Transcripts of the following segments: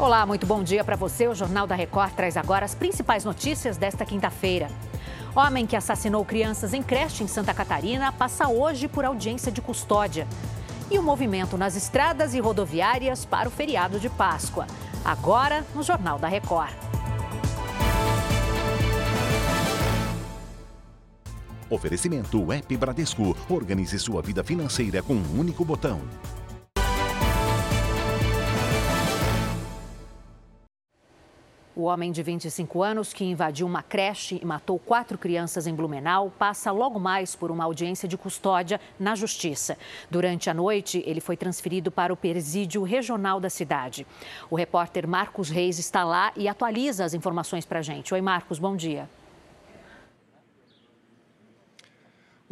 Olá, muito bom dia para você. O Jornal da Record traz agora as principais notícias desta quinta-feira. Homem que assassinou crianças em creche em Santa Catarina passa hoje por audiência de custódia. E o movimento nas estradas e rodoviárias para o feriado de Páscoa. Agora, no Jornal da Record. Oferecimento App Bradesco. Organize sua vida financeira com um único botão. O homem de 25 anos que invadiu uma creche e matou quatro crianças em Blumenau passa logo mais por uma audiência de custódia na Justiça. Durante a noite, ele foi transferido para o presídio regional da cidade. O repórter Marcos Reis está lá e atualiza as informações para a gente. Oi, Marcos, bom dia.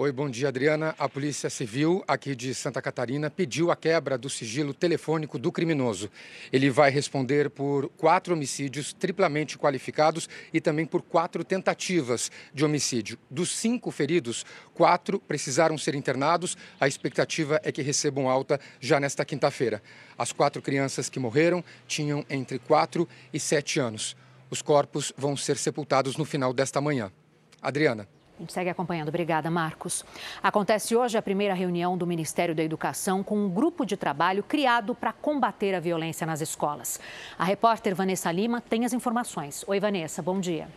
Oi, bom dia, Adriana. A Polícia Civil aqui de Santa Catarina pediu a quebra do sigilo telefônico do criminoso. Ele vai responder por quatro homicídios triplamente qualificados e também por quatro tentativas de homicídio. Dos cinco feridos, quatro precisaram ser internados. A expectativa é que recebam alta já nesta quinta-feira. As quatro crianças que morreram tinham entre quatro e sete anos. Os corpos vão ser sepultados no final desta manhã. Adriana. A gente segue acompanhando. Obrigada, Marcos. Acontece hoje a primeira reunião do Ministério da Educação com um grupo de trabalho criado para combater a violência nas escolas. A repórter Vanessa Lima tem as informações. Oi, Vanessa, bom dia.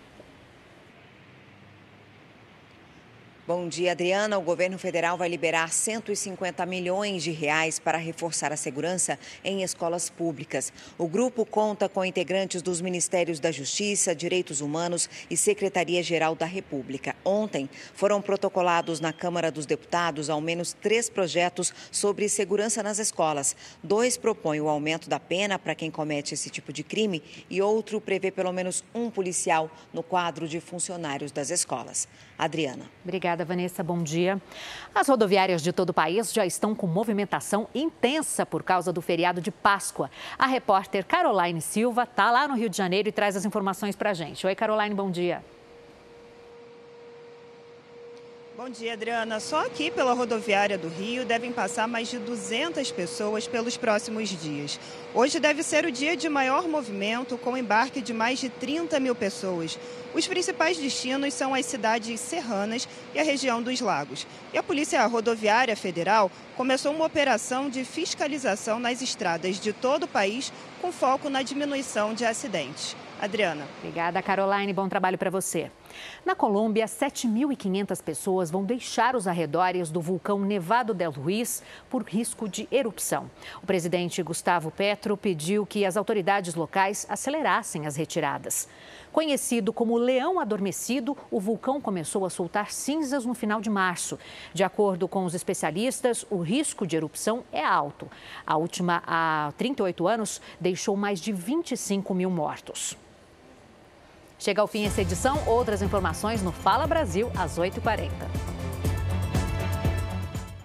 Bom dia, Adriana. O governo federal vai liberar 150 milhões de reais para reforçar a segurança em escolas públicas. O grupo conta com integrantes dos Ministérios da Justiça, Direitos Humanos e Secretaria-Geral da República. Ontem foram protocolados na Câmara dos Deputados ao menos três projetos sobre segurança nas escolas. Dois propõem o aumento da pena para quem comete esse tipo de crime e outro prevê pelo menos um policial no quadro de funcionários das escolas. Adriana. Obrigada. Obrigada, Vanessa. Bom dia. As rodoviárias de todo o país já estão com movimentação intensa por causa do feriado de Páscoa. A repórter Caroline Silva está lá no Rio de Janeiro e traz as informações para a gente. Oi, Caroline, bom dia. Bom dia, Adriana. Só aqui pela rodoviária do Rio devem passar mais de 200 pessoas pelos próximos dias. Hoje deve ser o dia de maior movimento, com embarque de mais de 30 mil pessoas. Os principais destinos são as cidades serranas e a região dos lagos. E a Polícia Rodoviária Federal começou uma operação de fiscalização nas estradas de todo o país, com foco na diminuição de acidentes. Adriana. Obrigada, Caroline. Bom trabalho para você. Na Colômbia, 7.500 pessoas vão deixar os arredores do vulcão Nevado del Ruiz por risco de erupção. O presidente Gustavo Petro pediu que as autoridades locais acelerassem as retiradas. Conhecido como Leão Adormecido, o vulcão começou a soltar cinzas no final de março. De acordo com os especialistas, o risco de erupção é alto. A última, há 38 anos, deixou mais de 25 mil mortos. Chega ao fim essa edição. Outras informações no Fala Brasil, às 8h40.